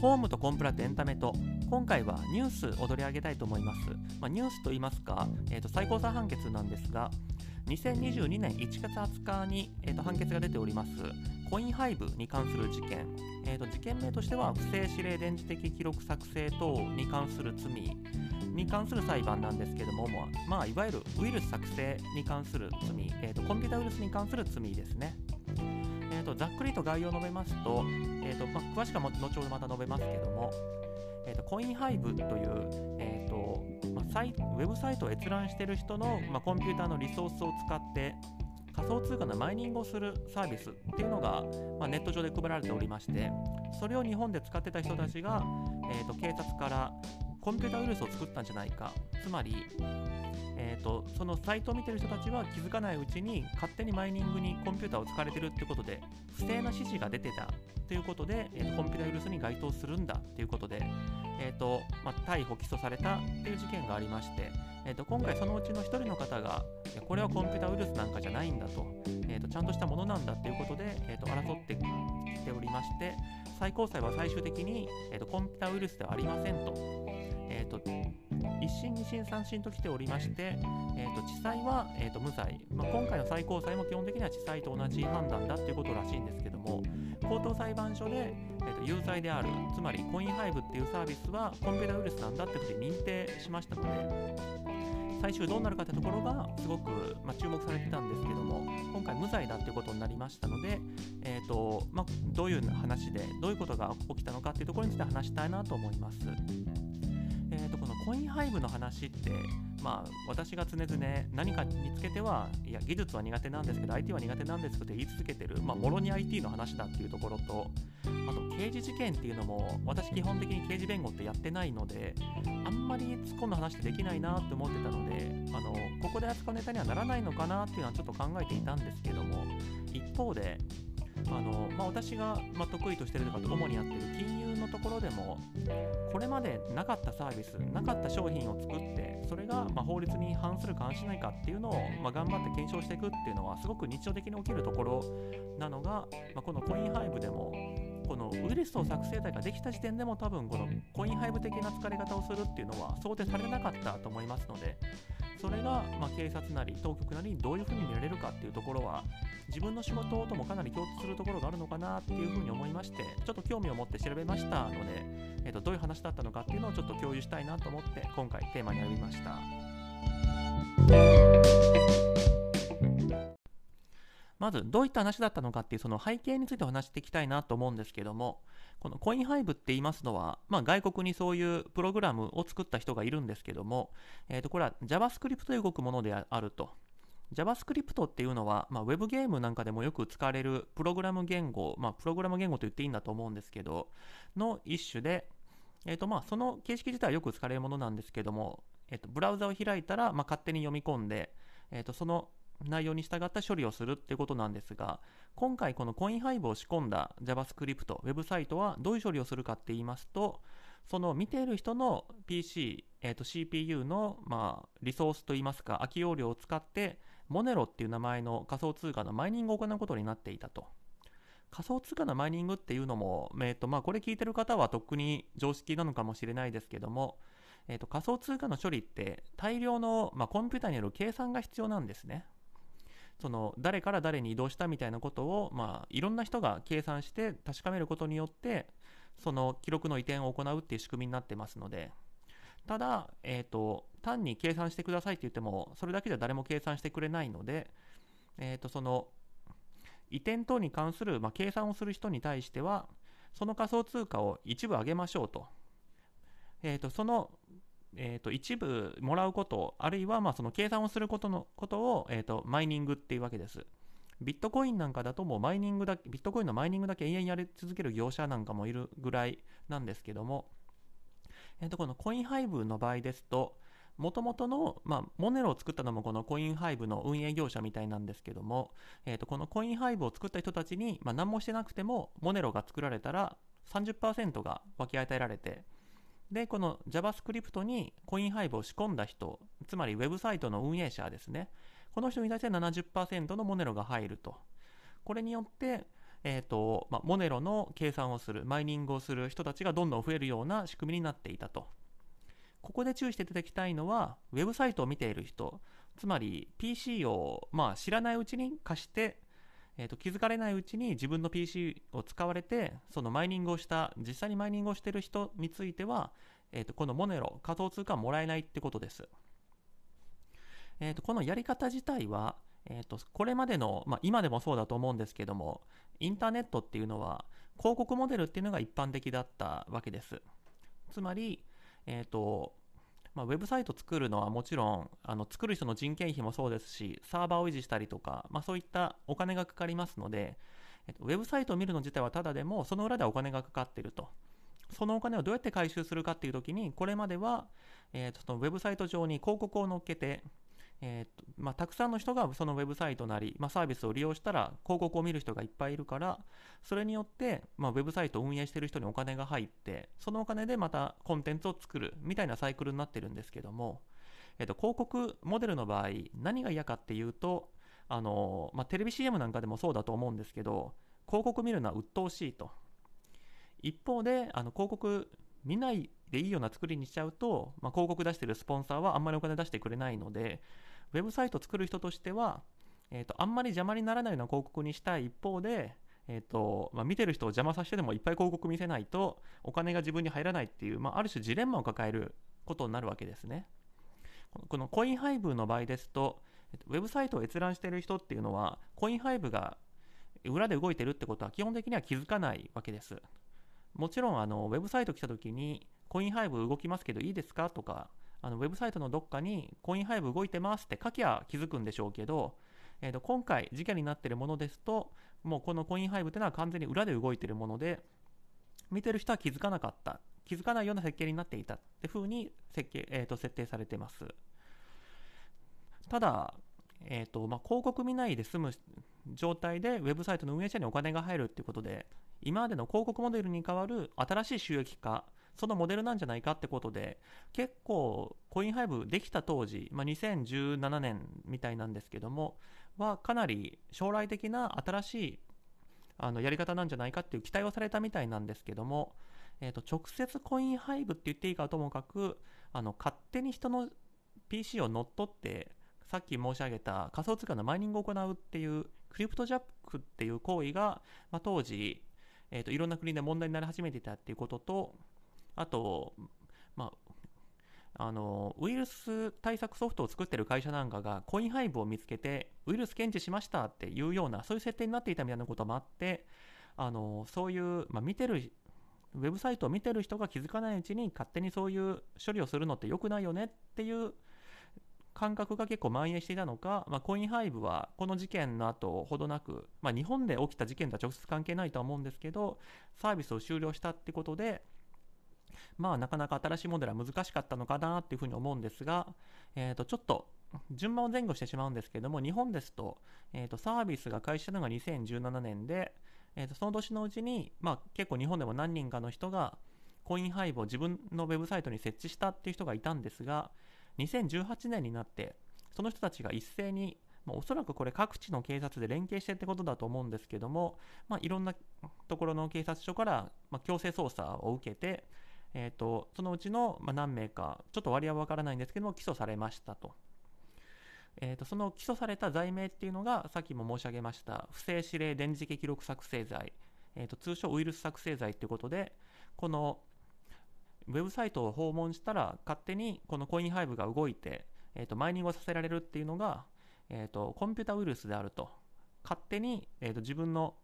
ホームとコンプラとエンタメと今回はニュース踊り上げたいと思います、まあ、ニュースと言いますか、えー、と最高裁判決なんですが2022年1月20日に、えー、と判決が出ております。コインハイブに関する事件、えー、と事件名としては不正指令電磁的記録作成等に関する罪に関する裁判なんですけども、まあ、いわゆるウイルス作成に関する罪、えー、とコンピュータウイルスに関する罪ですね。えーと、ざっくりと概要を述べますと、えーとまあ、詳しくは後ほどまた述べますけども、えーと、コインハイブという、えーとまあ、サイウェブサイトを閲覧している人の、まあ、コンピューターのリソースを使って仮想通貨のマイニングをするサービスっていうのが、まあ、ネット上で配られておりましてそれを日本で使ってた人たちが、えー、と警察からコンピュータウイルスを作ったんじゃないか。つまりえーと、そのサイトを見てる人たちは気づかないうちに勝手にマイニングにコンピューターを使われてるってことで不正な指示が出てたということで、えーと、コンピュータウイルスに該当するんだということで、えーとまあ、逮捕・起訴されたっていう事件がありまして、えー、と今回そのうちの1人の方がこれはコンピュータウイルスなんかじゃないんだと,、えー、とちゃんとしたものなんだということで、えー、と争ってきておりまして最高裁は最終的に、えー、とコンピュータウイルスではありませんと,、えー、と1審、2審、3審と来ておりまして、えーと、地裁は、えーと、無罪、まあ、今回の最高裁も基本的には地裁と同じ判断だということらしいんですけども、高等裁判所で、えーと、有罪である、つまりコインハイブっていうサービスはコンピュータウイルスなんだってことで認定しましたので、最終どうなるかってところがすごく、まあ、注目されてたんですけども今回無罪だっていうことになりましたので、えーとまあ、どういう話でどういうことが起きたのかっていうところについて話したいなと思います。えーと、このコインハイブの話って、まあ、私が常々何かにつけてはいや技術は苦手なんですけど IT は苦手なんですって言い続けてる、まあ、もろに IT の話だっていうところとあと刑事事件っていうのも私基本的に刑事弁護ってやってないのであんまり突っ込んだ話ってできないなって思ってたのであのここで扱うネタにはならないのかなっていうのはちょっと考えていたんですけども一方であのまあ、私が、まあ、得意としてるとか主にやってる金融のところでもこれまでなかったサービスなかった商品を作ってそれが、まあ、法律に反するか反しないかっていうのを、まあ、頑張って検証していくっていうのはすごく日常的に起きるところなのが、まあ、このコインハイブでもこのウイルスを作成体ができた時点でも多分このコインハイブ的な疲れ方をするっていうのは想定されなかったと思いますのでそれが、まあ、警察なり当局なりにどういうふうに見られるかっていうところは自分の仕事ともかなり共通するところがあるのかなっていうふうに思いましてちょっと興味を持って調べましたので、えーと、どういう話だったのかっていうのをちょっと共有したいなと思って今回テーマに選びました。まずどういった話だったのかっていうその背景についてお話していきたいなと思うんですけどもこのコインハイブって言いますのは、まあ、外国にそういうプログラムを作った人がいるんですけども、えー、とこれは JavaScript で動くものであると。JavaScript っていうのは、まあ、ウェブゲームなんかでもよく使われるプログラム言語、まあ、プログラム言語と言っていいんだと思うんですけど、の一種で、えーとまあ、その形式自体はよく使われるものなんですけども、えー、とブラウザを開いたら、まあ、勝手に読み込んで、えー、とその内容に従った処理をするってことなんですが、今回このコインハイブを仕込んだ JavaScript、ウェブサイトはどういう処理をするかって言いますと、その見ている人の PC、えー、と CPU の、まあ、リソースといいますか、空き容量を使って、モネロっていう名前の仮想通貨のマイニングを行うことになっていたと。仮想通貨のマイニングっていうのも、えーとまあ、これ聞いてる方はとっくに常識なのかもしれないですけども、えーと、仮想通貨の処理って大量の、まあ、コンピューターによる計算が必要なんですね。その誰から誰に移動したみたいなことを、まあ、いろんな人が計算して確かめることによってその記録の移転を行うっていう仕組みになってますのでただ、えーと、単に計算してくださいって言っても、それだけでは誰も計算してくれないので、えーと、その移転等に関する、まあ、計算をする人に対しては、その仮想通貨を一部上げましょうと。えーと、その、えーと、一部もらうこと、あるいはまあその計算をすることのことを、えー、とマイニングっていうわけです。ビットコインなんかだともうマイニングだ、ビットコインのマイニングだけ永遠やり続ける業者なんかもいるぐらいなんですけども、えー、とこのコインハイブの場合ですと、もともとの、まあ、モネロを作ったのもこのコインハイブの運営業者みたいなんですけども、えー、とこのコインハイブを作った人たちに、まあ、何もしてなくてもモネロが作られたら30%が分け与えられて、で、この JavaScript にコインハイブを仕込んだ人、つまりウェブサイトの運営者ですね。この人に対して70%のモネロが入ると。これによって、えーとまあ、モネロの計算をするマイニングをする人たちがどんどん増えるような仕組みになっていたとここで注意していただきたいのはウェブサイトを見ている人つまり PC を、まあ、知らないうちに貸して、えーと、気づかれないうちに自分の PC を使われてそのマイニングをした実際にマイニングをしている人については、えーと、このモネロ仮想通貨はもらえないってことです、えーとこのやり方自体はえーと、これまでの、まあ、今でもそうだと思うんですけどもインターネットっていうのは広告モデルっていうのが一般的だったわけです。つまり、えーとまあ、ウェブサイト作るのはもちろんあの作る人の人件費もそうですしサーバーを維持したりとか、まあ、そういったお金がかかりますので、えっと、ウェブサイトを見るの自体はただでもその裏ではお金がかかっていると。そのお金をどうやって回収するかっていう時にこれまでは、えーとそのウェブサイト上に広告を載っけてえーとまあ、たくさんの人がそのウェブサイトなり、まあ、サービスを利用したら広告を見る人がいっぱいいるからそれによって、まあ、ウェブサイトを運営している人にお金が入ってそのお金でまたコンテンツを作るみたいなサイクルになってるんですけども、えーと、広告モデルの場合何が嫌かっていうとあの、まあ、テレビ CM なんかでもそうだと思うんですけど広告見るのは鬱陶しいと。一方であの広告見ないでいいような作りにしちゃうと、まあ、広告出してるスポンサーはあんまりお金出してくれないのでウェブサイト作る人としては、えーと、あんまり邪魔にならないような広告にしたい一方で、えーとまあ、見てる人を邪魔させてでもいっぱい広告見せないとお金が自分に入らないっていう、まあ、ある種ジレンマを抱えることになるわけですね。このコインハイブの場合ですと、ウェブサイトを閲覧している人っていうのは、コインハイブが裏で動いてるってことは基本的には気づかないわけです。もちろんあのウェブサイト来た時にコインハイブ動きますけどいいですかとかあのウェブサイトのどっかにコインハイブ動いてますって書きゃ気づくんでしょうけど、えー、と今回事件になっているものですともうこのコインハイブっていうのは完全に裏で動いているもので見てる人は気づかなかった。気づかないような設計になっていたっていうふうに設計、えー、と設定されてます。ただ、えーとまあ、広告見ないで済む状態でウェブサイトの運営者にお金が入るっていうことで今までの広告モデルに代わる新しい収益化そのモデルなんじゃないかってことで結構コインハイブできた当時、まあ、2017年みたいなんですけどもはかなり将来的な新しいあのやり方なんじゃないかっていう期待をされたみたいなんですけども、えー、と直接コインハイブって言っていいかともかくあの勝手に人の PC を乗っ取ってさっき申し上げた仮想通貨のマイニングを行うっていうクリプトジャックっていう行為が、まあ、当時えーと、いろんな国で問題になり始めていたっていうことと、あと、まあ、あのウイルス対策ソフトを作ってる会社なんかがコインハイブを見つけてウイルス検知しましたっていうようなそういう設定になっていたみたいなこともあってあのそういう、まあ、見てるウェブサイトを見てる人が気づかないうちに勝手にそういう処理をするのって良くないよねっていう感覚が結構蔓延していたのか、まあ、コインハイブはこの事件の後ほどなく、まあ、日本で起きた事件とは直接関係ないとは思うんですけどサービスを終了したってことでまあなかなか新しいモデルは難しかったのかなっていうふうに思うんですが、えー、とちょっと順番を前後してしまうんですけれども日本ですと,、えー、とサービスが開始したのが2017年で、えー、とその年のうちに、まあ、結構日本でも何人かの人がコインハイブを自分のウェブサイトに設置したっていう人がいたんですが、2018年になってその人たちが一斉にまあ、おそらくこれ各地の警察で連携してってことだと思うんですけども、まあ、いろんなところの警察署から、まあ、強制捜査を受けて、えーと、そのうちの、ま何名かちょっと割合は分からないんですけども起訴されましたと,、えーと、その起訴された罪名っていうのがさっきも申し上げました不正指令電磁気記録作成罪、えーと通称ウイルス作成罪ということでこのウェブサイトを訪問したら勝手にこのコインハイブが動いて、えー、とマイニングをさせられるっていうのが、えー、とコンピュータウイルスであると勝手に、えー、と自分の、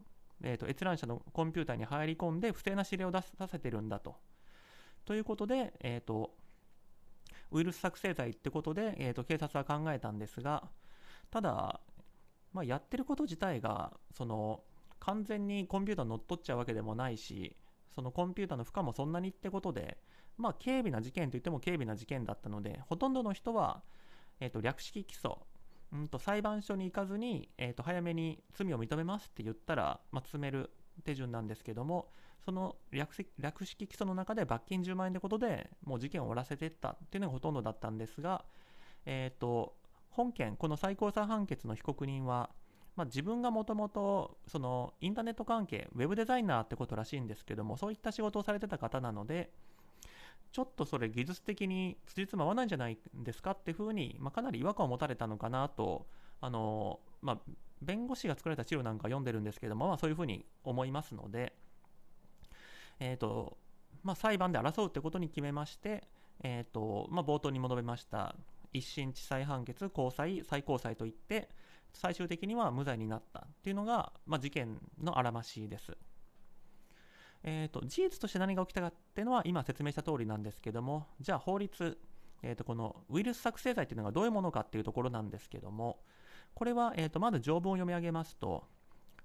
えー、と閲覧者のコンピューターに入り込んで不正な指令を出させてるんだと。ということで、えー、とウイルス作成罪ってことで、えー、と警察は考えたんですがただ、まあ、やってること自体がその完全にコンピューター乗っ取っちゃうわけでもないしそのコンピューターの負荷もそんなにってことで、まあ、軽微な事件といっても軽微な事件だったので、ほとんどの人は、えー、と略式起訴、うんと裁判所に行かずに、えー、と早めに罪を認めますって言ったら、まあ、詰める手順なんですけども、その略式起訴の中で罰金10万円ってことでもう事件を終わらせていったっていうのがほとんどだったんですが、えーと、本件、この最高裁判決の被告人は、まあ、自分がもともとそのインターネット関係ウェブデザイナーってことらしいんですけどもそういった仕事をされてた方なのでちょっとそれ技術的に辻褄合わないんじゃないですかっていうふうに、まあ、かなり違和感を持たれたのかなとあの、まあ、弁護士が作られた資料なんか読んでるんですけども、まあ、そういうふうに思いますので、えーとまあ、裁判で争うってことに決めまして、えーとまあ、冒頭にも述べました一審地裁判決高裁最高裁といって最終的には無罪になったっていうのが、まあ、事件のあらましです。えーと、事実として何が起きたかっていうのは今説明した通りなんですけどもじゃあ法律、えーと、このウイルス作成剤っていうのがどういうものかっていうところなんですけどもこれは、えーと、まず条文を読み上げますと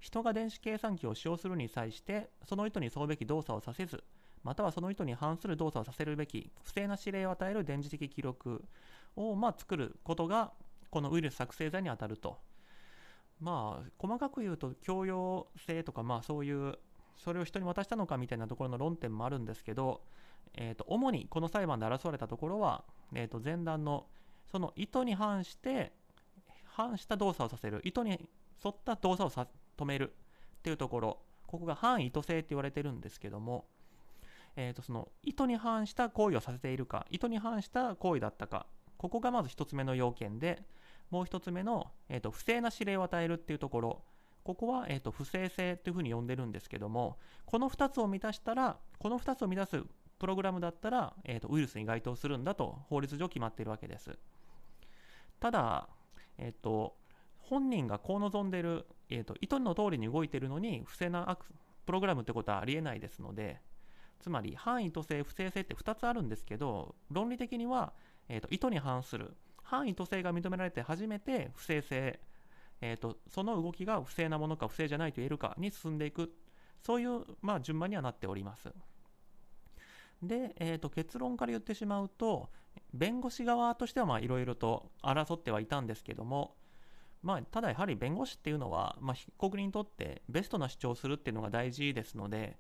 人が電子計算機を使用するに際してその意図に沿うべき動作をさせずまたはその意図に反する動作をさせるべき不正な指令を与える電磁的記録を、ま、作ることがこのウイルス作成剤に当たると。まあ細かく言うと強要性とかまあそういうそれを人に渡したのかみたいなところの論点もあるんですけど、えー、と主にこの裁判で争われたところは、えー、と前段のその意図に反して反した動作をさせる。意図に沿った動作をさ止める。っていうところ。ここが反意図性って言われてるんですけども、えー、とその意図に反した行為をさせているか。意図に反した行為だったか。ここがまず1つ目の要件で。もう1つ目の、えー、と不正な指令を与えるっていうところ。ここは、えーと、不正性というふうに呼んでるんですけども、この2つを満たしたら、この2つを満たすプログラムだったら、えーと、ウイルスに該当するんだと法律上決まっているわけです。ただ、えーと、本人がこう望んでる、えー、と意図の通りに動いてるのに不正なプログラムってことはありえないですので、つまり範囲と性、不正性って2つあるんですけど、論理的には、えー、と意図に反する範囲と性が認められて初めて不正性えーと、その動きが不正なものか不正じゃないと言えるかに進んでいくそういう、まあ、順番にはなっております。で、えーと、結論から言ってしまうと弁護士側としてはいろいろと争ってはいたんですけども、まあ、ただやはり弁護士っていうのは、まあ、被告人にとってベストな主張をするっていうのが大事ですので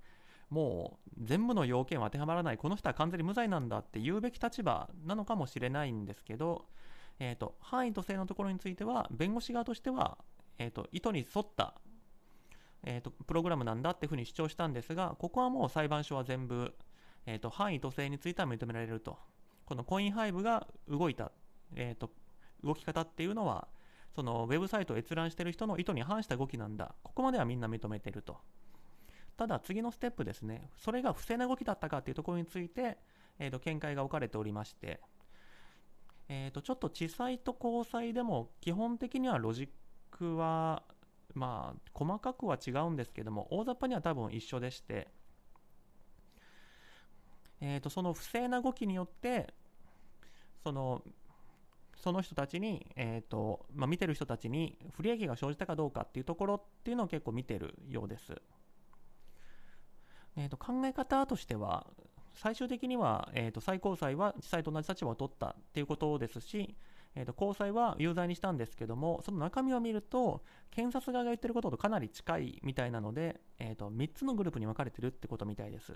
もう全部の要件は当てはまらないこの人は完全に無罪なんだって言うべき立場なのかもしれないんですけどえーと、範囲と性のところについては弁護士側としては、えーと、意図に沿った、えーと、プログラムなんだっていうふうに主張したんですがここはもう裁判所は全部、えー、と範囲と性については認められると。このコインハイブが動いた、えー、と動き方っていうのはそのウェブサイトを閲覧している人の意図に反した動きなんだ。ここまではみんな認めてると。ただ次のステップですね。それが不正な動きだったかっていうところについて、えー、と見解が置かれておりまして。えー、とちょっと地裁と高裁でも基本的にはロジックはまあ細かくは違うんですけども大雑把には多分一緒でして、えー、とその不正な動きによってそのその人たちに、えーとまあ、見てる人たちに不利益が生じたかどうかっていうところっていうのを結構見てるようです。えー、と考え方としては最終的には、えーと、最高裁は地裁と同じ立場を取ったっていうことですし、えーと、高裁は有罪にしたんですけどもその中身を見ると検察側が言ってることとかなり近いみたいなので、えーと、3つのグループに分かれてるってことみたいです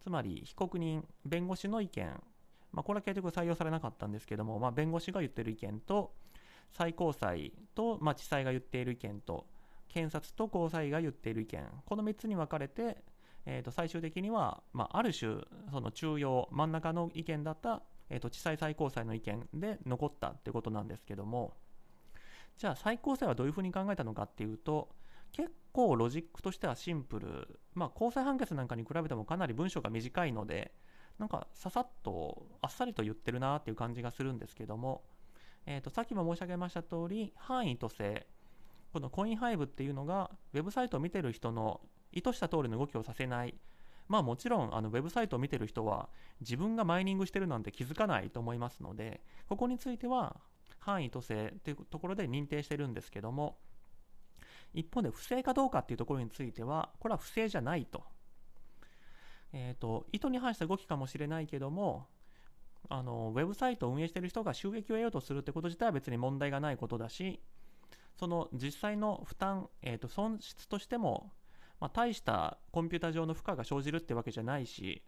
つまり被告人弁護士の意見、まあ、これは結局採用されなかったんですけども、まあ、弁護士が言ってる意見と最高裁と、まあ、地裁が言っている意見と検察と高裁が言っている意見この3つに分かれてえー、と最終的には、まあ、ある種その中央真ん中の意見だった、えー、と地裁最高裁の意見で残ったってことなんですけどもじゃあ最高裁はどういうふうに考えたのかっていうと結構ロジックとしてはシンプル、まあ、高裁判決なんかに比べてもかなり文章が短いのでなんかささっとあっさりと言ってるなっていう感じがするんですけども、えー、とさっきも申し上げました通り範囲と性このコインハイブっていうのがウェブサイトを見てる人の意図した通りの動きをさせない。まあもちろんあのウェブサイトを見てる人は自分がマイニングしてるなんて気づかないと思いますので、ここについては範囲と性というところで認定してるんですけども、一方で不正かどうかっていうところについては、これは不正じゃないと。え、ー、と、意図に反した動きかもしれないけども、あのウェブサイトを運営している人が収益を得ようとするってこと自体は別に問題がないことだし、その実際の負担、えー、と損失としてもまあ、大したコンピュータ上の負荷が生じるってわけじゃないし、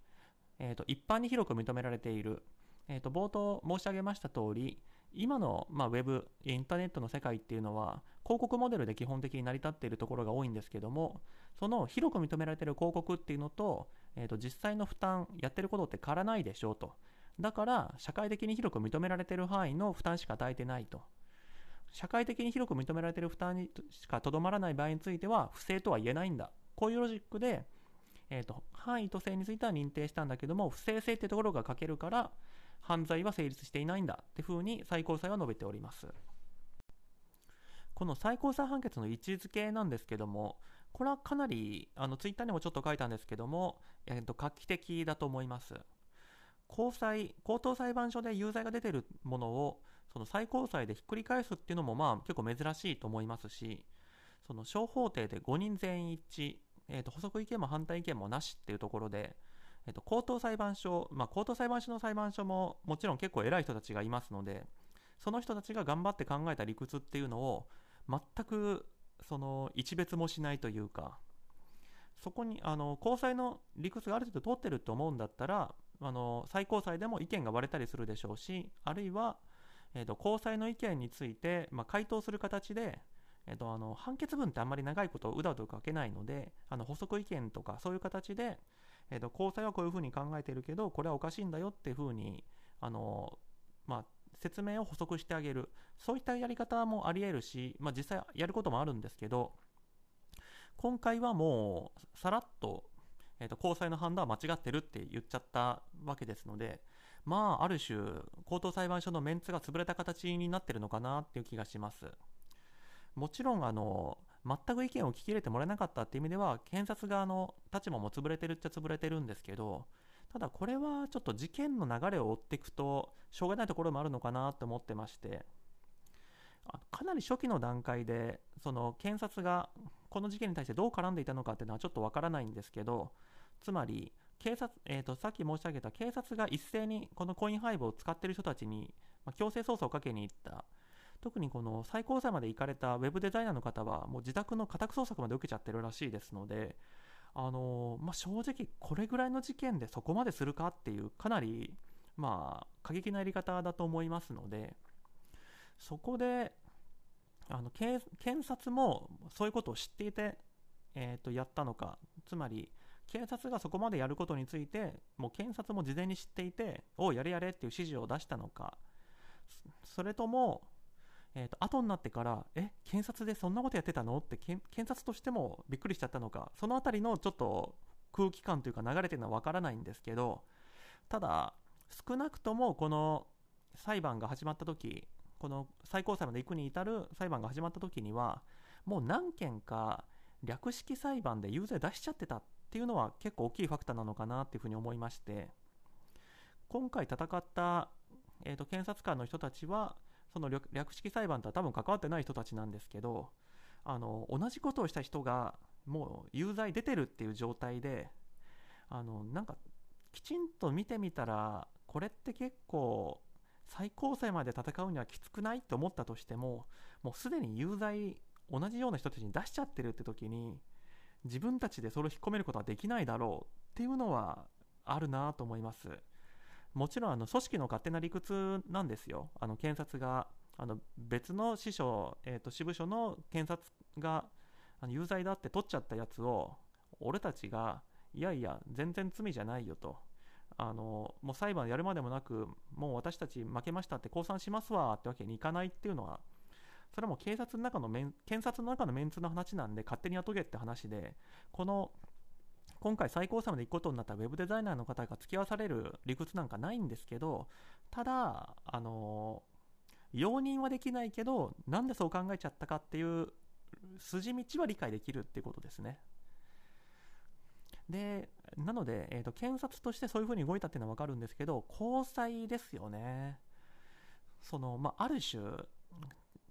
えー、と一般に広く認められている、えー、と冒頭申し上げました通り、今の、まあ、ウェブインターネットの世界っていうのは広告モデルで基本的に成り立っているところが多いんですけどもその広く認められている広告っていうのと,、えー、と実際の負担やってることって変わらないでしょうと。だから社会的に広く認められている範囲の負担しか与えてないと。社会的に広く認められている負担にしかとどまらない場合については不正とは言えないんだ。こういうロジックで、えーと、範囲と性については認定したんだけども不正性ってところが欠けるから犯罪は成立していないんだ。ってふうに最高裁は述べております。この最高裁判決の位置づけなんですけどもこれはかなりあのツイッターにもちょっと書いたんですけども、えーと画期的だと思います。高裁高等裁判所で有罪が出てるものをその最高裁でひっくり返すっていうのもまあ結構珍しいと思いますしその小法廷で5人全員一致、えー、と補足意見も反対意見もなしっていうところで、えー、と高等裁判所、まあ、高等裁判所の裁判所ももちろん結構偉い人たちがいますのでその人たちが頑張って考えた理屈っていうのを全くその一別もしないというかそこにあの高裁の理屈がある程度通ってると思うんだったらあの最高裁でも意見が割れたりするでしょうしあるいは、えーと、高裁の意見について、まあ、回答する形で、えーと、あの判決文ってあんまり長いことをうだうだ書けないのであの補足意見とかそういう形で、えーと、高裁はこういうふうに考えてるけどこれはおかしいんだよっていうふうにあの、まあ、説明を補足してあげるそういったやり方もありえるし、まあ、実際やることもあるんですけど今回はもうさらっとえー、と高裁の判断は間違ってるって言っちゃったわけですので、まあ、ある種、高等裁判所のメンツが潰れた形になってるのかなっていう気がします。もちろん、あの、全く意見を聞き入れてもらえなかったっていう意味では、検察側の立場も潰れてるっちゃ潰れてるんですけど、ただこれはちょっと事件の流れを追っていくと、しょうがないところもあるのかなと思ってまして、かなり初期の段階で、その検察がこの事件に対してどう絡んでいたのかっていうのはちょっとわからないんですけど、つまり警察、えーと、さっき申し上げた警察が一斉にこのコインハイブを使っている人たちに、ま、強制捜査をかけに行った。特にこの最高裁まで行かれたウェブデザイナーの方はもう自宅の家宅捜索まで受けちゃってるらしいですので、あの、まあ、正直これぐらいの事件でそこまでするかっていうかなりまあ過激なやり方だと思いますのでそこであの検察もそういうことを知っていて、えー、とやったのかつまり警察がそこまでやることについてもう検察も事前に知っていておやれやれっていう指示を出したのかそれとも、えーと、後になってからえ検察でそんなことやってたの？って検察としてもびっくりしちゃったのか？その辺りのちょっと空気感というか流れてるのは分からないんですけどただ少なくともこの裁判が始まった時この最高裁まで行くに至る裁判が始まった時にはもう何件か略式裁判で有罪出しちゃってたっていうのは結構大きいファクターなのかなっていうふうに思いまして今回戦った、えーと、検察官の人たちはその略式裁判とは多分関わってない人たちなんですけどあの同じことをした人がもう有罪出てるっていう状態であのなんかきちんと見てみたらこれって結構最高裁まで戦うにはきつくないって思ったとしてももうすでに有罪同じような人たちに出しちゃってるって時に自分たちでそれを引っ込めることはできないだろうっていうのはあるなと思います。もちろんあの組織の勝手な理屈なんですよ。あの検察があの別の支所、えー、と支部署の検察があの有罪だって取っちゃったやつを俺たちがいやいや全然罪じゃないよとあのもう裁判やるまでもなくもう私たち負けましたって降参しますわってわけにいかないっていうのはそれはもう警察の中のメン検察の中のメンツの話なんで勝手に雇げって話でこの今回最高裁まで行くことになったウェブデザイナーの方が付き合わされる理屈なんかないんですけどただあの容認はできないけどなんでそう考えちゃったかっていう筋道は理解できるっていうことですね。でなので、えーと、検察としてそういうふうに動いたっていうのは分かるんですけど高裁ですよね。その、まあ、ある種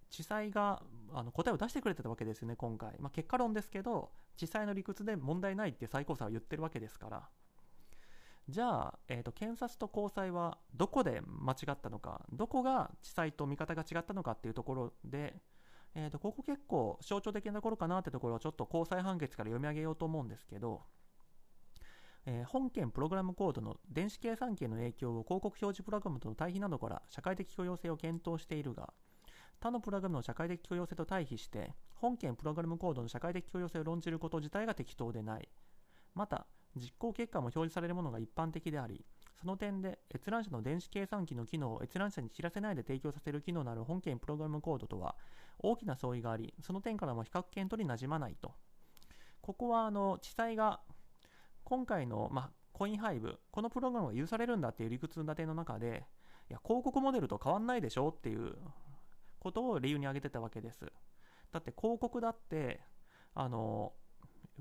地裁があの答えを出してくれてたわけですよね、今回。まあ、結果論ですけど、地裁の理屈で問題ないって最高裁は言ってるわけですから。じゃあ、えーと、検察と高裁はどこで間違ったのか、どこが地裁と見方が違ったのかっていうところで、えーと、ここ結構象徴的なところかなってところをちょっと高裁判決から読み上げようと思うんですけど、えー、本件プログラムコードの電子計算機への影響を広告表示プログラムとの対比などから社会的許容性を検討しているが、他のプログラムの社会的許容性と対比して、本件プログラムコードの社会的許容性を論じること自体が適当でない。また、実行結果も表示されるものが一般的であり、その点で閲覧者の電子計算機の機能を閲覧者に知らせないで提供させる機能のある本件プログラムコードとは大きな相違があり、その点からも比較検討になじまないと。ここはあの地裁が今回の、まあ、コインハイブ、このプログラムが許されるんだっていう理屈立ての中で、いや、広告モデルと変わんないでしょっていうことを理由に挙げてたわけです。だって広告だって、あの、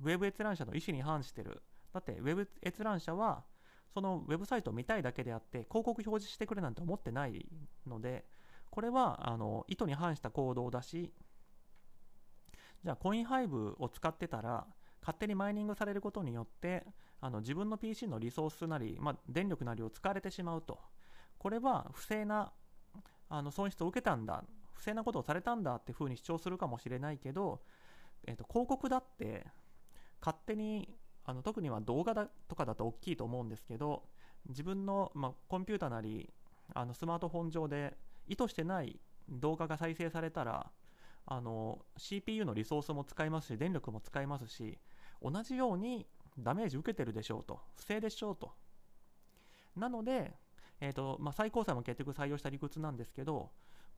ウェブ閲覧者の意思に反してる。だってウェブ閲覧者は、そのウェブサイトを見たいだけであって、広告表示してくれなんて思ってないので、これはあの意図に反した行動だし、じゃあコインハイブを使ってたら、勝手にマイニングされることによって、あの自分の PC のリソースなり、まあ、電力なりを使われてしまうと。これは不正なあの損失を受けたんだ、不正なことをされたんだっていうふうに主張するかもしれないけど、えーと、広告だって勝手にあの特には動画だとかだと大きいと思うんですけど自分の、まあ、コンピューターなりあのスマートフォン上で意図してない動画が再生されたらあの CPU のリソースも使いますし電力も使いますし同じようにダメージ受けてるでしょうと不正でしょうと。なので、えーとまあ、最高裁も結局採用した理屈なんですけど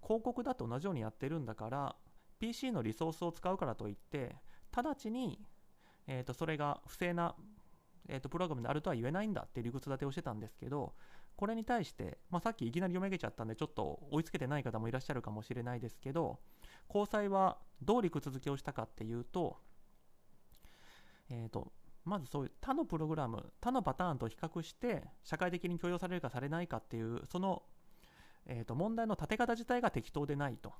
広告だと同じようにやってるんだから PC のリソースを使うからといって直ちにえー、とそれが不正な、えー、とプログラムであるとは言えないんだって理屈立てをしてたんですけど、これに対して、まあ、さっきいきなり読み上げちゃったんで、ちょっと追いつけてない方もいらっしゃるかもしれないですけど、高裁はどう理屈付けをしたかっていうと、えーと、まずそういう他のプログラム、他のパターンと比較して、社会的に許容されるかされないかっていう、その、えー、と問題の立て方自体が適当でないと。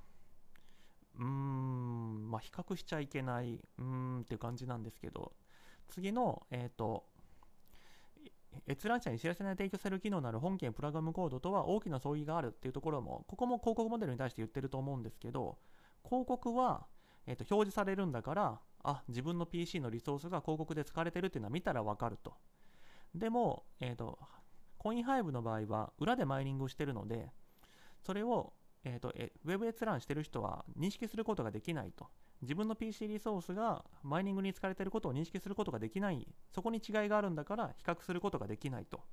うーん、まあ、比較しちゃいけない、うーんっていう感じなんですけど、次の、えっ、ー、と、閲覧者に知らせない提供される機能のある本件プログラムコードとは大きな相違があるっていうところも、ここも広告モデルに対して言ってると思うんですけど、広告は、えー、と表示されるんだから、あ、自分の PC のリソースが広告で使われてるっていうのは見たらわかると。でも、えっ、ー、と、コインハイブの場合は裏でマイニングしてるので、それをえーと、えウェブ閲覧してる人は認識することができないと。自分の PC リソースがマイニングに使われていることを認識することができない。そこに違いがあるんだから比較することができないと。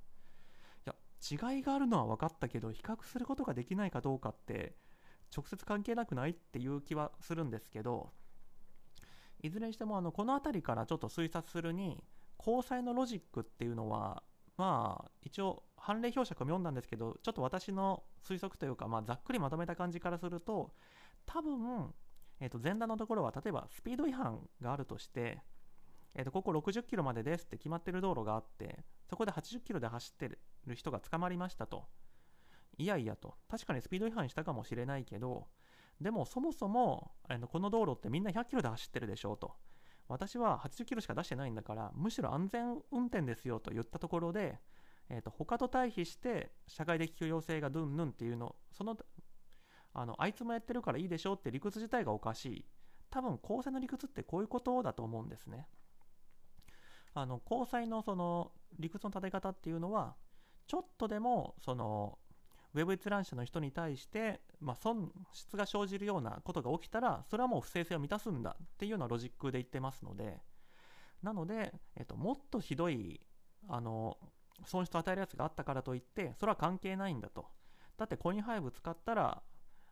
いや、違いがあるのは分かったけど、比較することができないかどうかって直接関係なくないっていう気はするんですけど、いずれにしてもあのこの辺りからちょっと推察するに、交際のロジックっていうのはまあ、一応、判例表釈を読んだんですけど、ちょっと私の推測というか、まあ、ざっくりまとめた感じからすると、多分、え、ー、と、前段のところは、例えば、スピード違反があるとして、え、ー、と、ここ60キロまでですって決まってる道路があって、そこで80キロで走ってる人が捕まりましたと。いやいやと。確かにスピード違反したかもしれないけど、でもそもそも、あのこの道路ってみんな100キロで走ってるでしょうと。私は80キロしか出してないんだから、むしろ安全運転ですよと言ったところで、えーと、他と対比して社会的許容性がドゥンヌンっていうの、そのあのあいつもやってるからいいでしょって理屈自体がおかしい。多分、交際の理屈ってこういうことだと思うんですね。あの交際のその理屈の立て方っていうのは、ちょっとでもそのウェブ閲覧者の人に対して、まあ、損失が生じるようなことが起きたら、それはもう不正性を満たすんだっていうようなロジックで言ってますので、なので、えっと、もっとひどい、あの、損失を与えるやつがあったからといって、それは関係ないんだと。だってコインハイブ使ったら、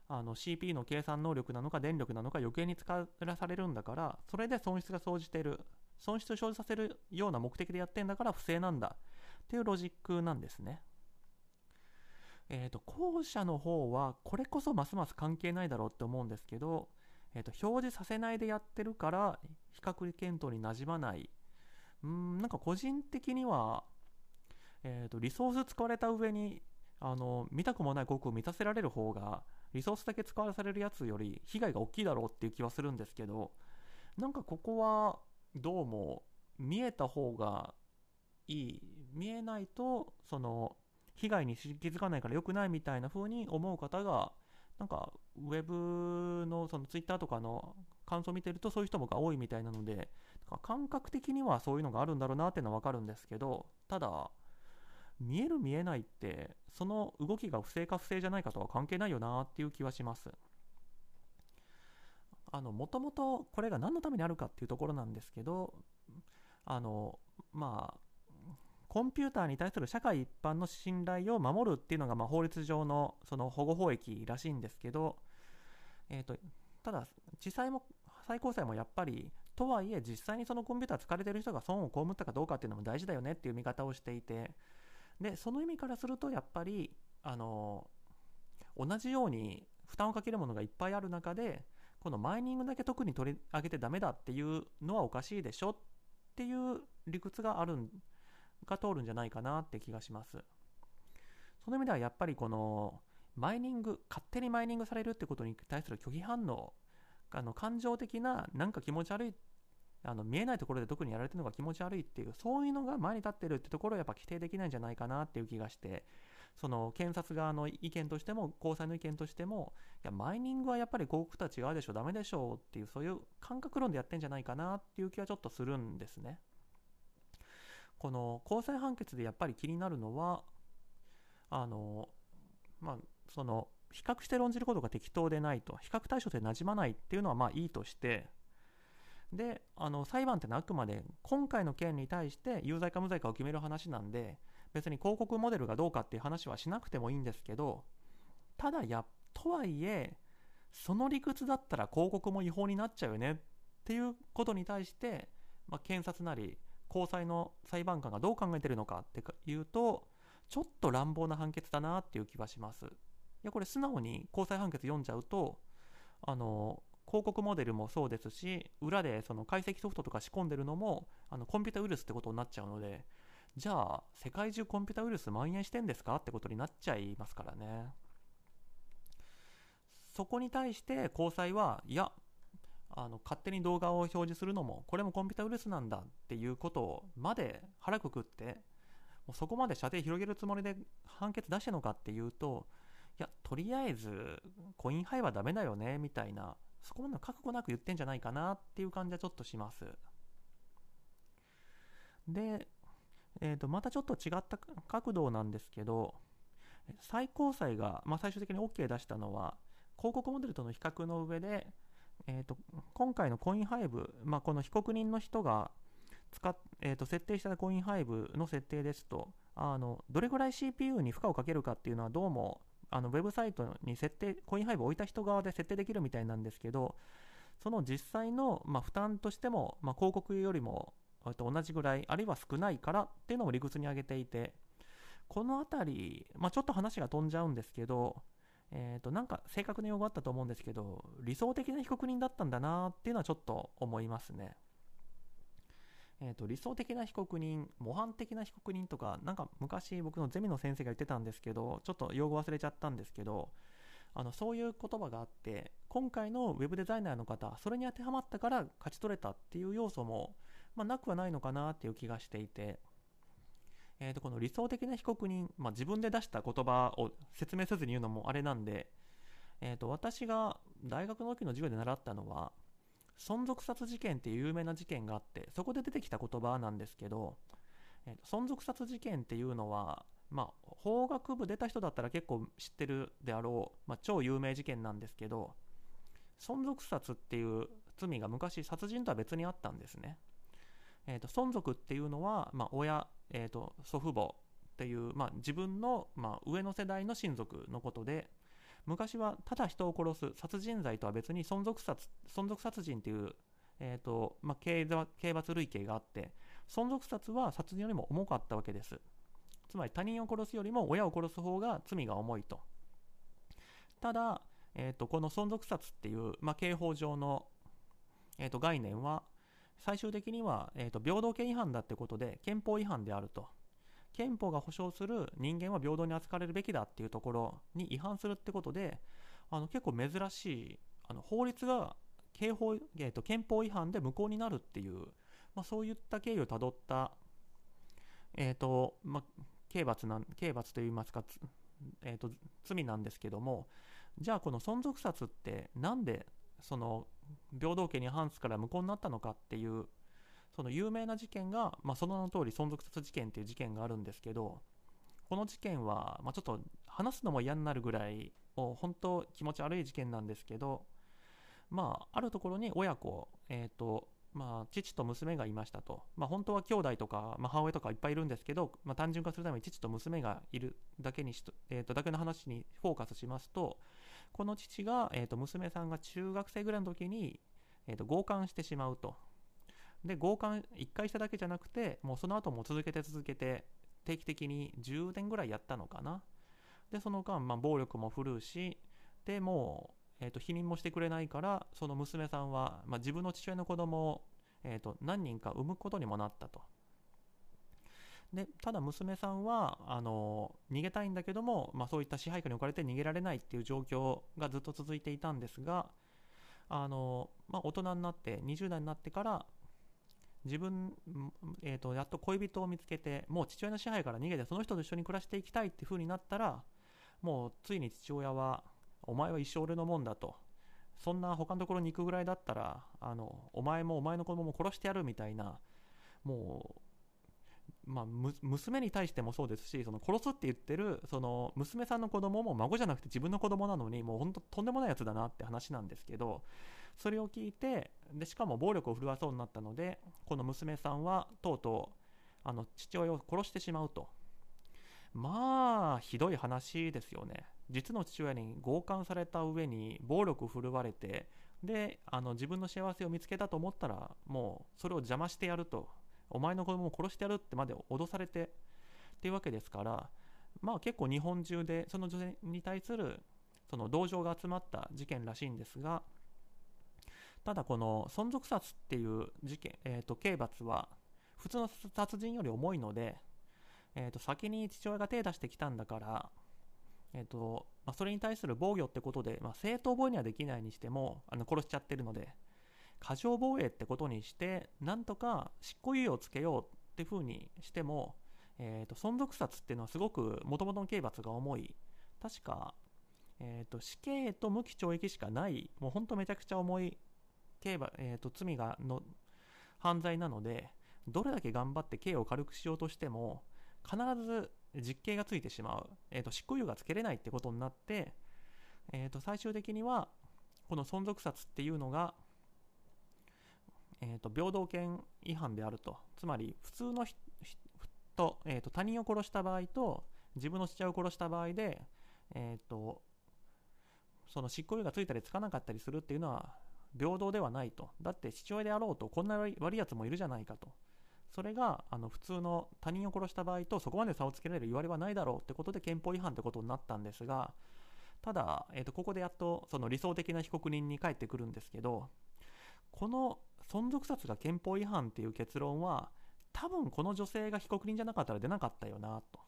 あの CPU の計算能力なのか電力なのか余計に使わされるんだから、それで損失が生じてる。損失を生じさせるような目的でやってんだから不正なんだっていうロジックなんですね。えーと、後者の方はこれこそますます関係ないだろうって思うんですけど、えーと、表示させないでやってるから比較検討になじまないうんなんか個人的には、えーと、リソース使われた上にあの見たくもない航空を満たせられる方がリソースだけ使わされるやつより被害が大きいだろうっていう気はするんですけどなんかここはどうも見えた方がいい。見えないとその被害に気づかないから良くないみたいな風に思う方が、なんか、ウェブのそのツイッターとかの感想を見てるとそういう人もが多いみたいなので感覚的にはそういうのがあるんだろうなっていうのは分かるんですけどただ見える見えないってその動きが不正か不正じゃないかとは関係ないよなっていう気はします。あのもともとこれが何のためにあるかっていうところなんですけどあのまあコンピューターに対する社会一般の信頼を守るっていうのが、まあ、法律上のその保護法益らしいんですけど、えーと、ただ地裁も最高裁もやっぱりとはいえ実際にそのコンピューター使われてる人が損を被ったかどうかっていうのも大事だよねっていう見方をしていてでその意味からするとやっぱりあの同じように負担をかけるものがいっぱいある中でこのマイニングだけ特に取り上げてダメだっていうのはおかしいでしょっていう理屈があるんが通るんじゃないかなって気がします。その意味ではやっぱりこのマイニング勝手にマイニングされるってことに対する拒否反応あの感情的ななんか気持ち悪いあの見えないところで特にやられてるのが気持ち悪いっていうそういうのが前に立ってるってところをやっぱ規定できないんじゃないかなっていう気がしてその検察側の意見としても高裁の意見としてもいやマイニングはやっぱり広告とは違うでしょダメでしょうっていうそういう感覚論でやってんじゃないかなっていう気はちょっとするんですね。この高裁判決でやっぱり気になるのはあのまあその比較して論じることが適当でないと比較対象でなじまないっていうのはまあいいとしてであの裁判ってのはあくまで今回の件に対して有罪か無罪かを決める話なんで別に広告モデルがどうかっていう話はしなくてもいいんですけどただやとはいえその理屈だったら広告も違法になっちゃうよねっていうことに対して、まあ、検察なり高裁の裁判官がどう考えてるのかっていうとちょっと乱暴な判決だなっていう気はします。いやこれ素直に高裁判決読んじゃうとあの広告モデルもそうですし裏でその解析ソフトとか仕込んでるのもあのコンピュータウイルスってことになっちゃうのでじゃあ世界中コンピュータウイルス蔓延してんですか？ってことになっちゃいますからね。そこに対して高裁はいやあの勝手に動画を表示するのもこれもコンピュータウイルスなんだっていうことをまで腹くくってもうそこまで射程広げるつもりで判決出してのかっていうといやとりあえずコインハイはダメだよねみたいなそこまで覚悟なく言ってんじゃないかなっていう感じはちょっとします。で、えー、とまたちょっと違った角度なんですけど最高裁が、まあ、最終的に OK 出したのは広告モデルとの比較の上で、えー、と今回のコインハイブ、まあ、この被告人の人が使っ、えー、と設定したコインハイブの設定ですとあのどれぐらい CPU に負荷をかけるかっていうのはどうもあのウェブサイトに設定、コインハイブを置いた人側で設定できるみたいなんですけど、その実際の、まあ、負担としても、まあ、広告よりもと同じぐらい、あるいは少ないからっていうのを理屈に挙げていて、このあたり、まあ、ちょっと話が飛んじゃうんですけど、えー、となんか正確な用語あったと思うんですけど、理想的な被告人だったんだなっていうのはちょっと思いますね。えーと、理想的な被告人、模範的な被告人とか、なんか昔僕のゼミの先生が言ってたんですけど、ちょっと用語忘れちゃったんですけど、あのそういう言葉があって、今回のウェブデザイナーの方、それに当てはまったから勝ち取れたっていう要素も、まあ、なくはないのかなっていう気がしていて、えー、とこの理想的な被告人、まあ、自分で出した言葉を説明せずに言うのもあれなんで、えー、と私が大学の時の授業で習ったのは、存続殺事件っていう有名な事件があってそこで出てきた言葉なんですけど、えー、存続殺事件っていうのは、まあ、法学部出た人だったら結構知ってるであろう、まあ、超有名事件なんですけど存続殺っていう罪が昔殺人とは別にあったんですね。えーと、存続っていうのは、まあ、親、えーと祖父母っていう、まあ、自分の、まあ、上の世代の親族のことで昔はただ人を殺す殺人罪とは別に存続殺存続殺人っていう、えーとまあ、刑刑罰類型があって存続殺は殺人よりも重かったわけです。つまり他人を殺すよりも親を殺す方が罪が重いと。ただ、えーと、この存続殺っていう、まあ、刑法上の、えーと、概念は最終的には、えーと平等権違反だってことで憲法違反であると。憲法が保障する人間は平等に扱われるべきだっていうところに違反するってことであの結構珍しいあの法律が刑法、えー、と憲法違反で無効になるっていう、まあ、そういった経緯をたどった、えーとまあ、刑罰なん刑罰といいますか、えーと、罪なんですけどもじゃあこの存続殺ってなんでその平等家に反すから無効になったのかっていうその有名な事件が、まあ、その名の通り存続殺事件っていう事件があるんですけどこの事件は、まあ、ちょっと話すのも嫌になるぐらい本当気持ち悪い事件なんですけどまああるところに親子えっ、ー、とまあ、父と娘がいましたと、まあ、本当は兄弟とか、母親とかいっぱいいるんですけど、まあ、単純化するために父と娘がいるだけにしえー、とだけの話にフォーカスしますとこの父が、えー、と娘さんが中学生ぐらいの時に、えー、と強姦してしまうと。で強姦1回しただけじゃなくてもうその後も続けて続けて定期的に10年ぐらいやったのかなでその間、まあ、暴力も振るうしでもうえーと、否認もしてくれないからその娘さんは、まあ、自分の父親の子供を、えーと、何人か産むことにもなったと。でただ娘さんはあの逃げたいんだけども、まあ、そういった支配下に置かれて逃げられないっていう状況がずっと続いていたんですがあの、まあ、大人になって20代になってから自分、えーと、やっと恋人を見つけてもう父親の支配から逃げてその人と一緒に暮らしていきたいっていう風になったらもうついに父親はお前は一生俺のもんだと。そんな他のところに行くぐらいだったら、あの、お前もお前の子供も殺してやるみたいな、もう、まあ、娘に対してもそうですし、その殺すって言ってる、その娘さんの子供も孫じゃなくて自分の子供なのに、もう本当とんでもないやつだなって話なんですけど、それを聞いて、で、しかも暴力を振るわそうになったので、この娘さんはとうとう、あの、父親を殺してしまうと。まあ、ひどい話ですよね。実の父親に強姦された上に暴力を振るわれてであの自分の幸せを見つけたと思ったらもうそれを邪魔してやるとお前の子供を殺してやるってまで脅されてっていうわけですからまあ結構日本中でその女性に対するその同情が集まった事件らしいんですがただこの存続殺っていう事件、えー、と刑罰は普通の殺人より重いので、えー、と先に父親が手を出してきたんだからえーとまあ、それに対する防御ってことで、まあ、正当防衛にはできないにしてもあの殺しちゃってるので過剰防衛ってことにしてなんとか執行猶予をつけようってふうにしても、えーと、存続殺っていうのはすごくもともとの刑罰が重い。確か、えーと、死刑と無期懲役しかないもうほんとめちゃくちゃ重い刑罰、えーと罪がの犯罪なのでどれだけ頑張って刑を軽くしようとしても必ず実刑がついてしまう、えーと、執行猶予がつけれないってことになって、えーと、最終的にはこの存続殺っていうのが、えーと、平等権違反であると。つまり普通の人、えー、と他人を殺した場合と自分の父親を殺した場合で、えー、とその執行猶予がついたりつかなかったりするっていうのは平等ではないと。だって父親であろうとこんな悪いやつもいるじゃないかと。それがあの普通の他人を殺した場合とそこまで差をつけられる言われはないだろうってことで憲法違反ってことになったんですがただ、えー、とここでやっとその理想的な被告人に帰ってくるんですけどこの存続殺が憲法違反っていう結論は多分この女性が被告人じゃなかったら出なかったよなと。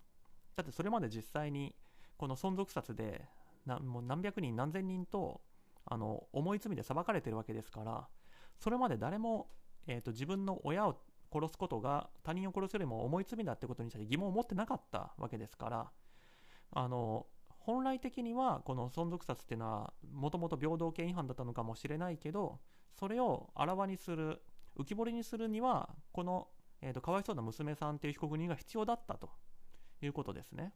だってそれまで実際にこの存続殺でなもう何百人何千人とあの重い罪で裁かれてるわけですからそれまで誰も、えーと自分の親を殺すことが他人を殺すよりも重い罪だってことに対して疑問を持ってなかったわけですからあの本来的にはこの存続殺っていうのはもともと平等権違反だったのかもしれないけどそれをあらわにする浮き彫りにするにはこの、えーと、かわいそうな娘さんっていう被告人が必要だったということですね。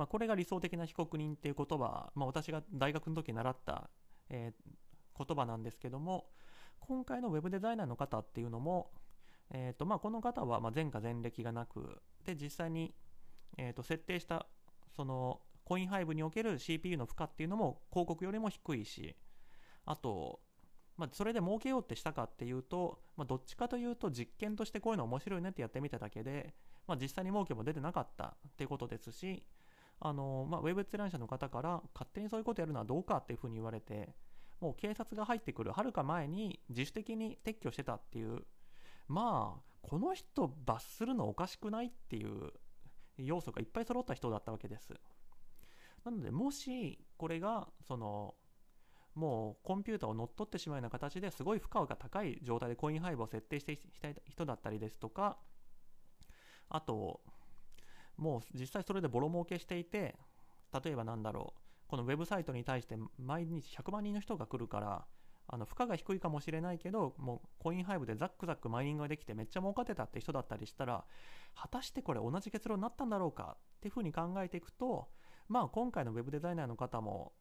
まあ、これが理想的な被告人っていう言葉、まあ、私が大学の時習った、えー、言葉なんですけども今回のウェブデザイナーの方っていうのもえーとまあ、この方は前科前歴がなくで実際に、えー、と設定したそのコインハイブにおける CPU の負荷っていうのも広告よりも低いしあと、まあ、それで儲けようってしたかっていうと、まあ、どっちかというと実験としてこういうの面白いねってやってみただけで、まあ、実際に儲けも出てなかったってことですしあの、まあ、ウェブ閲覧者の方から勝手にそういうことやるのはどうかっていうふうに言われてもう警察が入ってくるはるか前に自主的に撤去してたっていうまあこの人罰するのおかしくないっていう要素がいっぱい揃った人だったわけです。なのでもしこれがそのもうコンピューターを乗っ取ってしまうような形ですごい負荷が高い状態でコインハイブを設定していた人だったりですとかあともう実際それでボロ儲けしていて例えばなんだろうこのウェブサイトに対して毎日100万人の人が来るからあの負荷が低いかもしれないけどもうコインハイブでザックザックマイニングができてめっちゃ儲かってたって人だったりしたら果たしてこれ同じ結論になったんだろうか？っていうふうに考えていくとまあ今回のウェブデザイナーの方も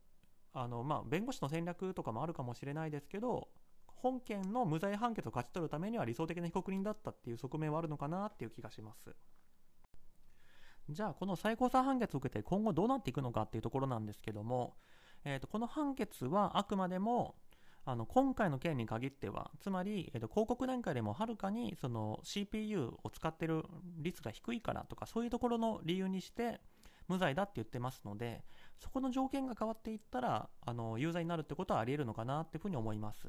あのまあ弁護士の戦略とかもあるかもしれないですけど本件の無罪判決を勝ち取るためには理想的な被告人だったっていう側面はあるのかなっていう気がします。じゃあこの最高裁判決を受けて今後どうなっていくのかっていうところなんですけども、えー、とこの判決はあくまでもあの今回の件に限ってはつまり、えー、と広告段階でもはるかにその CPU を使ってる率が低いからとかそういうところの理由にして無罪だって言ってますのでそこの条件が変わっていったらあの有罪になるってことはありえるのかなっていうふうに思います。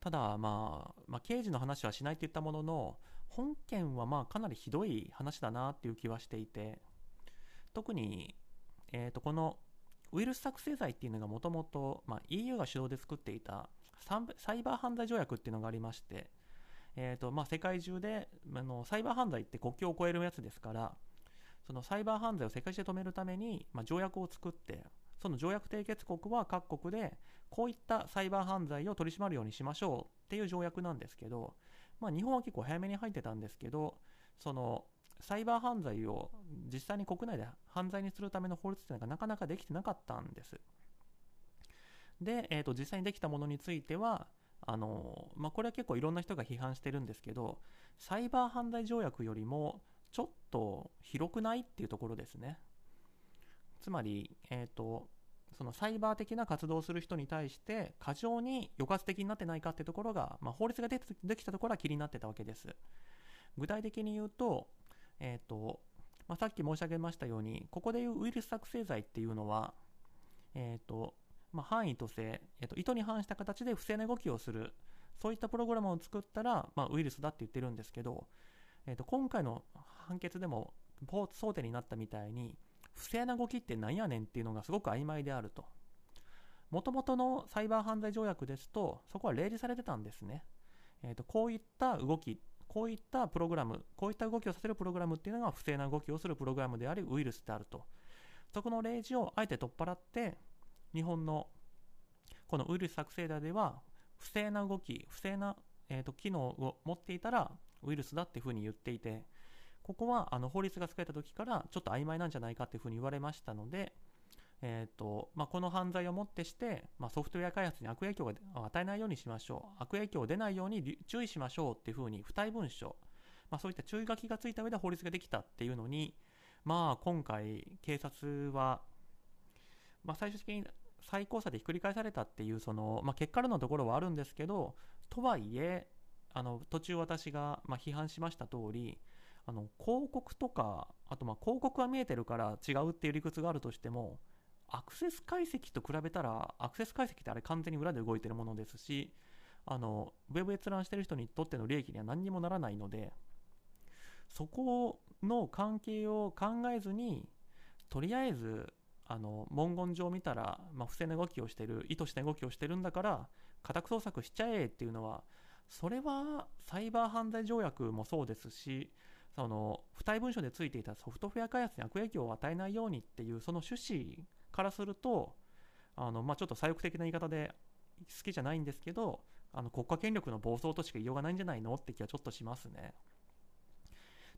ただ、まあ、まあ刑事の話はしないって言ったものの本件はまあかなりひどい話だなっていう気はしていて特に、えー、とこのウイルス作成罪っていうのがもともと EU が主導で作っていたサイバー犯罪条約っていうのがありまして、えーとまあ、世界中であのサイバー犯罪って国境を越えるやつですからそのサイバー犯罪を世界中で止めるために、まあ、条約を作ってその条約締結国は各国でこういったサイバー犯罪を取り締まるようにしましょうっていう条約なんですけど、まあ、日本は結構早めに入ってたんですけどそのサイバー犯罪を実際に国内で犯罪にするための法律っていうのがなかなかできてなかったんです。で、えー、と実際にできたものについてはあの、まあ、これは結構いろんな人が批判してるんですけどサイバー犯罪条約よりもちょっと広くないっていうところですね。つまり、えーと、そのサイバー的な活動をする人に対して過剰に抑圧的になってないかってところが、まあ、法律ができたところは気になってたわけです。具体的に言うと、えーとまあ、さっき申し上げましたようにここでいうウイルス作成罪っていうのは、えーとまあ、範囲と性、えーと、意図に反した形で不正な動きをするそういったプログラムを作ったら、まあ、ウイルスだって言ってるんですけど、えーと、今回の判決でも争点になったみたいに不正な動きって何やねんっていうのがすごく曖昧であるともともとのサイバー犯罪条約ですとそこは例示されてたんですね、えーとこういった動きこういったプログラム、こういった動きをさせるプログラムっていうのが不正な動きをするプログラムであり、ウイルスであると。そこの例示をあえて取っ払って、日本のこのウイルス作成者では、不正な動き、不正な、えーと、機能を持っていたらウイルスだっていうふうに言っていて、ここはあの法律が作られた時からちょっと曖昧なんじゃないかっていうふうに言われましたので、えーとまあ、この犯罪をもってして、まあ、ソフトウェア開発に悪影響を与えないようにしましょう。悪影響を出ないように注意しましょうっていうふうに付帯文書、まあ、そういった注意書きがついた上で法律ができたっていうのに、まあ、今回警察は、まあ、最終的に最高裁でひっくり返されたっていうその、まあ、結果論のところはあるんですけどとはいえあの途中私がまあ批判しました通りあの広告とかあとまあ広告は見えてるから違うっていう理屈があるとしてもアクセス解析と比べたら、アクセス解析ってあれ完全に裏で動いてるものですし、あの、ウェブ閲覧してる人にとっての利益には何にもならないので、そこの関係を考えずに、とりあえず、あの、文言上見たら、まあ、不正な動きをしてる、意図した動きをしてるんだから、家宅捜索しちゃえっていうのは、それはサイバー犯罪条約もそうですし、その付帯文書でついていたソフトウェア開発に悪影響を与えないようにっていうその趣旨からするとあの、まあ、ちょっと左翼的な言い方で好きじゃないんですけどあの国家権力の暴走としか言いようがないんじゃないのって気はちょっとしますね。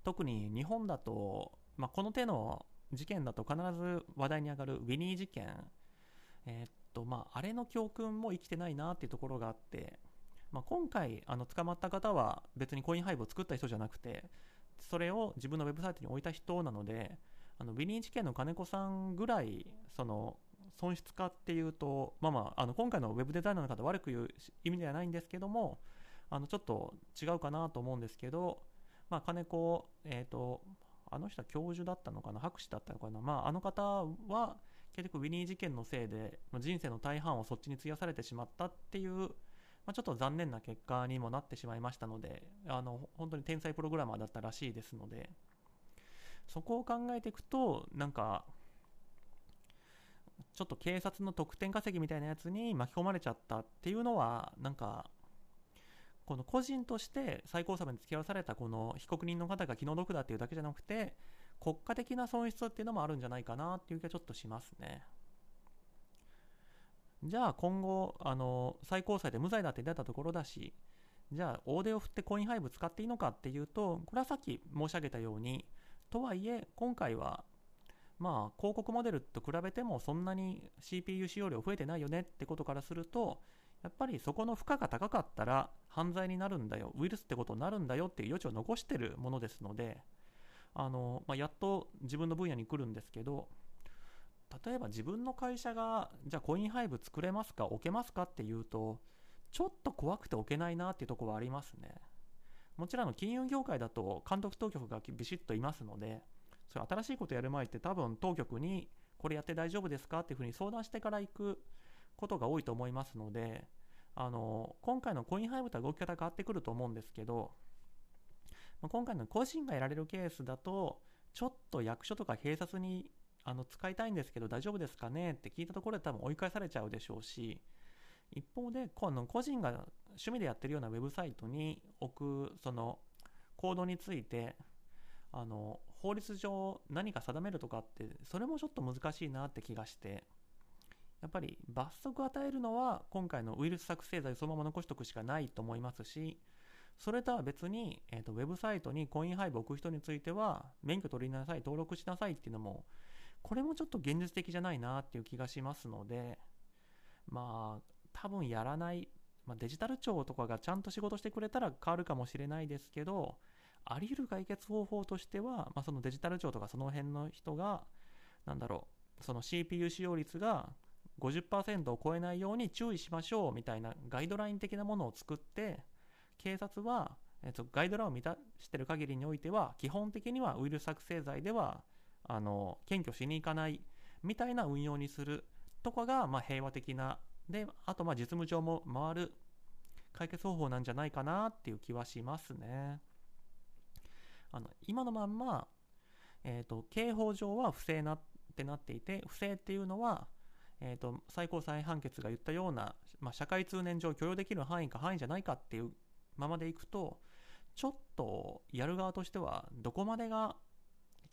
特に日本だと、まあ、この手の事件だと必ず話題に上がるウィニー事件、えー、っとまあ、あれの教訓も生きてないなっていうところがあって、まあ、今回あの捕まった方は別にコインハイブを作った人じゃなくてそれを自分のウェブサイトに置いた人なのであのビニーチ家の金子さんぐらいその損失化っていうと、まあまあ、あの今回のウェブデザイナーの方悪く言う意味ではないんですけどもあのちょっと違うかなと思うんですけど、まあ、金子、えーと、あの人は教授だったのかな博士だったのかな、まあ、あの方は結局ウィニー事件のせいで人生の大半をそっちに費やされてしまったっていう、まあ、ちょっと残念な結果にもなってしまいましたのであの本当に天才プログラマーだったらしいですので。そこを考えていくとなんかちょっと警察の得点稼ぎみたいなやつに巻き込まれちゃったっていうのはなんかこの個人として最高裁まで付き合わされたこの被告人の方が気の毒だっていうだけじゃなくて国家的な損失っていうのもあるんじゃないかなっていう気はちょっとしますね。じゃあ今後あの最高裁で無罪だって出たところだしじゃあ大手を振ってコインハイブ使っていいのかっていうとこれはさっき申し上げたようにとはいえ今回はまあ広告モデルと比べてもそんなに CPU 使用量増えてないよねってことからするとやっぱりそこの負荷が高かったら犯罪になるんだよウイルスってことになるんだよっていう余地を残してるものですのであの、まあ、やっと自分の分野に来るんですけど例えば自分の会社がじゃあコインハイブ作れますか置けますかっていうとちょっと怖くて置けないなっていうところはありますね。もちろん金融業界だと監督当局がビシッといますのでそれ新しいことやる前って多分当局にこれやって大丈夫ですかっていうふうに相談してから行くことが多いと思いますのであの今回のコインハイブとは動き方変わってくると思うんですけど今回の個人が得られるケースだとちょっと役所とか警察にあの使いたいんですけど大丈夫ですかね？って聞いたところで多分追い返されちゃうでしょうし一方でこの個人が趣味でやってるようなウェブサイトに置くそのコードについてあの法律上何か定めるとかってそれもちょっと難しいなって気がしてやっぱり罰則与えるのは今回のウイルス作成罪そのまま残しておくしかないと思いますしそれとは別に、えーと、ウェブサイトにコインハイブを置く人については免許取りなさい登録しなさいっていうのもこれもちょっと現実的じゃないなっていう気がしますのでまあ多分やらない、まあ、デジタル庁とかがちゃんと仕事してくれたら変わるかもしれないですけどあり得る解決方法としては、まあ、そのデジタル庁とかその辺の人がなんだろうその CPU 使用率が50%を超えないように注意しましょうみたいなガイドライン的なものを作って警察は、えっと、ガイドラインを満たしてる限りにおいては基本的にはウイルス作成罪ではあの検挙しに行かないみたいな運用にするとかが、まあ、平和的なであとまあ実務上も回る解決方法なんじゃないかなっていう気はしますね。あの今のまんま、えーと、刑法上は不正なってなっていて不正っていうのはえーと、最高裁判決が言ったような、まあ、社会通念上許容できる範囲か範囲じゃないかっていうままでいくとちょっとやる側としてはどこまでが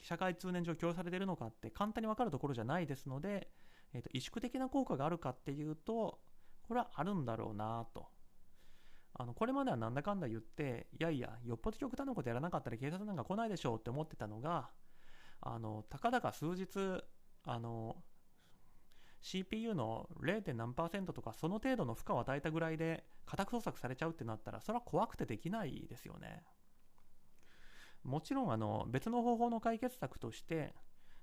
社会通念上許容されているのかって簡単に分かるところじゃないですので、えーと、萎縮的な効果があるかっていうとこれはあるんだろうなと。あのこれまではなんだかんだ言っていやいやよっぽど極端なことやらなかったら警察なんか来ないでしょうって思ってたのがあのたかだか数日あの CPU の 0. 何パーセントとかその程度の負荷を与えたぐらいで家宅捜索されちゃうってなったらそれは怖くてできないですよねもちろんあの別の方法の解決策として、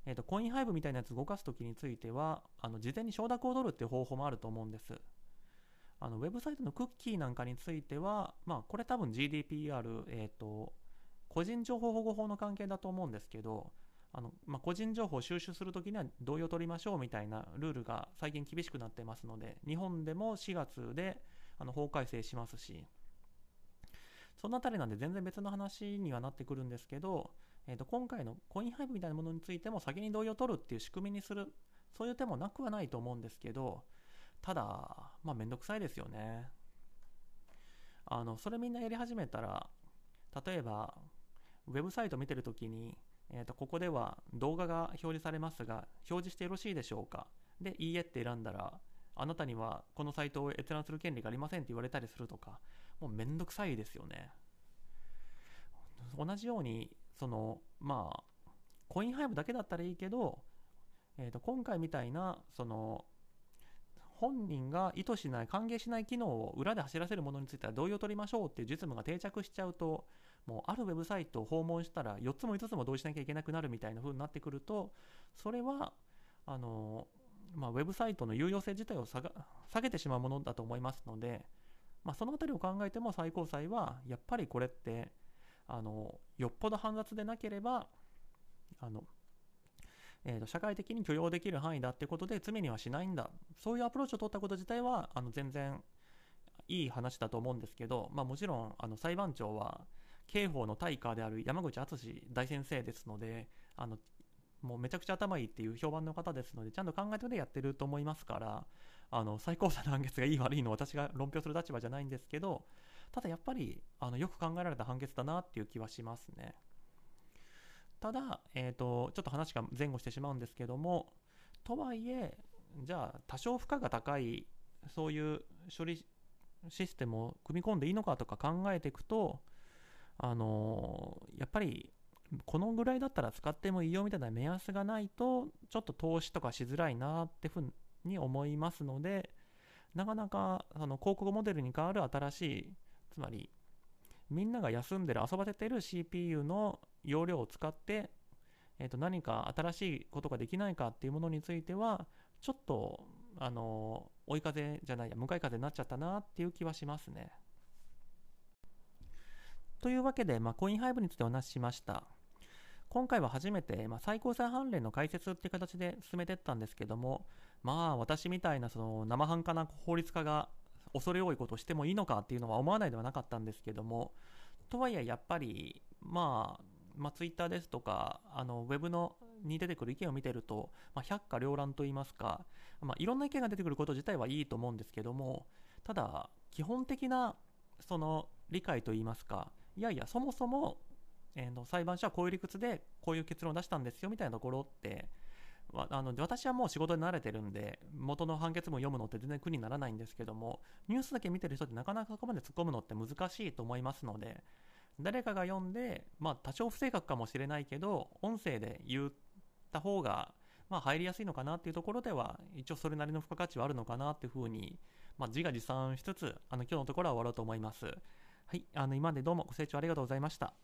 えー、とコインハイブみたいなやつ動かすときについてはあの事前に承諾を取るっていう方法もあると思うんです。あのウェブサイトのクッキーなんかについては、まあ、これ多分 GDPR、えーと個人情報保護法の関係だと思うんですけどあの、まあ、個人情報を収集するときには同意を取りましょうみたいなルールが最近厳しくなってますので、日本でも4月であの法改正しますし、そのあたりなんで全然別の話にはなってくるんですけど、えー、と今回のコインハイブみたいなものについても先に同意を取るっていう仕組みにする、そういう手もなくはないと思うんですけど、ただ、まあめんどくさいですよね。あの、それみんなやり始めたら、例えば、ウェブサイト見てるときに、えー、とここでは動画が表示されますが表示してよろしいでしょうかでいいえって選んだらあなたにはこのサイトを閲覧する権利がありませんって言われたりするとかもうめんどくさいですよね。同じようにそのまあコインハイブだけだったらいいけど、えー、と今回みたいなその本人が意図しない歓迎しない機能を裏で走らせるものについては同意を取りましょうっていう実務が定着しちゃうともうあるウェブサイトを訪問したら4つも5つも同意しなきゃいけなくなるみたいな風になってくるとそれはあの、まあ、ウェブサイトの有用性自体を下げてしまうものだと思いますので、まあ、その辺りを考えても最高裁はやっぱりこれってあのよっぽど煩雑でなければあの、えー、と社会的に許容できる範囲だってことで罪にはしないんだ。そういうアプローチを取ったこと自体はあの全然いい話だと思うんですけど、まあ、もちろんあの裁判長は刑法の大家である山口敦大先生ですのであのもうめちゃくちゃ頭いいっていう評判の方ですのでちゃんと考えてでやってると思いますからあの最高裁の判決がいい悪いの私が論評する立場じゃないんですけどただやっぱりあのよく考えられた判決だなっていう気はしますね。ただ、えーと、ちょっと話が前後してしまうんですけどもとはいえじゃあ多少負荷が高いそういう処理システムを組み込んでいいのかとか考えていくと、あのやっぱりこのぐらいだったら使ってもいいよみたいな目安がないと、ちょっと投資とかしづらいなってふうに思いますので、なかなかその広告モデルに代わる新しい、つまりみんなが休んでる、遊ばせてる CPU の容量を使って、えー、と何か新しいことができないかっていうものについては、ちょっと、あの追い風じゃないや、向かい風になっちゃったなっていう気はしますね。というわけで、まあ、コインハイブについてお話ししました。今回は初めて、まあ、最高裁判例の解説っていう形で進めてったんですけども、まあ私みたいなその生半可な法律家が恐れ多いことをしてもいいのかっていうのは思わないではなかったんですけども、とはいえやっぱり、まあ、まあ、ツイッターですとか、あのウェブのに出てくる意見を見てると、まあ、百花繚乱といいますか、まあ、いろんな意見が出てくること自体はいいと思うんですけども、ただ、基本的なその理解といいますか、いやいや、そもそもえー、の裁判所はこういう理屈でこういう結論を出したんですよみたいなところってあの私はもう仕事に慣れてるんで元の判決文読むのって全然苦にならないんですけどもニュースだけ見てる人ってなかなかそこまで突っ込むのって難しいと思いますので誰かが読んで、まあ、多少不正確かもしれないけど音声で言った方がまあ入りやすいのかなっていうところでは一応それなりの付加価値はあるのかなっていうふうに、まあ、自画自賛しつつあの今日のところは終わろうと思います。はい、あの今までどうもご清聴ありがとうございました。